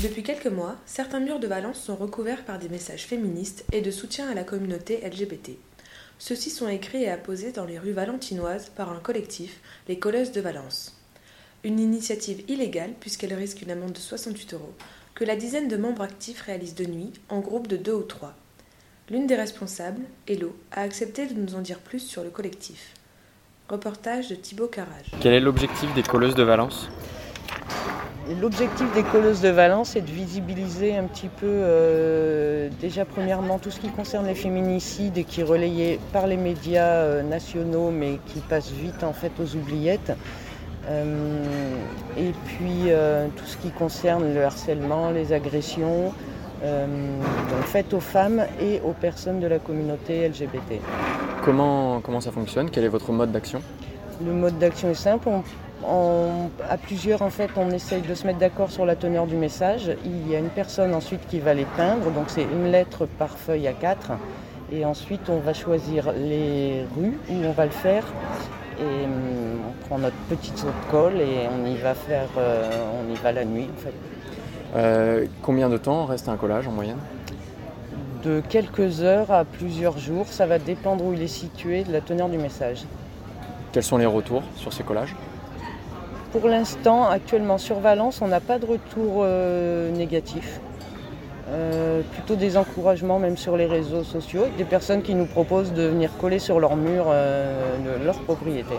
Depuis quelques mois, certains murs de Valence sont recouverts par des messages féministes et de soutien à la communauté LGBT. Ceux-ci sont écrits et apposés dans les rues valentinoises par un collectif, les Colleuses de Valence. Une initiative illégale puisqu'elle risque une amende de 68 euros, que la dizaine de membres actifs réalisent de nuit, en groupe de deux ou trois. L'une des responsables, Hello, a accepté de nous en dire plus sur le collectif. Reportage de Thibaut Carrage. Quel est l'objectif des colleuses de Valence? L'objectif des colleuses de Valence est de visibiliser un petit peu, euh, déjà premièrement, tout ce qui concerne les féminicides et qui est relayé par les médias euh, nationaux mais qui passe vite en fait aux oubliettes. Euh, et puis tout ce qui concerne le harcèlement, les agressions, donc faites aux femmes et aux personnes de la communauté LGBT. Comment, comment ça fonctionne? Quel est votre mode d'action? Le mode d'action est simple. On, à plusieurs, en fait, on essaye de se mettre d'accord sur la teneur du message. Il y a une personne ensuite qui va les peindre, donc c'est une lettre par feuille à quatre. Et ensuite, on va choisir les rues où on va le faire. Et hum, on prend notre petite colle et on y va faire, euh, on y va la nuit, en fait. Euh, combien de temps reste un collage en moyenne? De quelques heures à plusieurs jours. Ça va dépendre où il est situé, de la teneur du message. Quels sont les retours sur ces collages? Pour l'instant, actuellement sur Valence, on n'a pas de retour euh, négatif. Euh, plutôt des encouragements même sur les réseaux sociaux, des personnes qui nous proposent de venir coller sur leur mur euh, de leur propriété.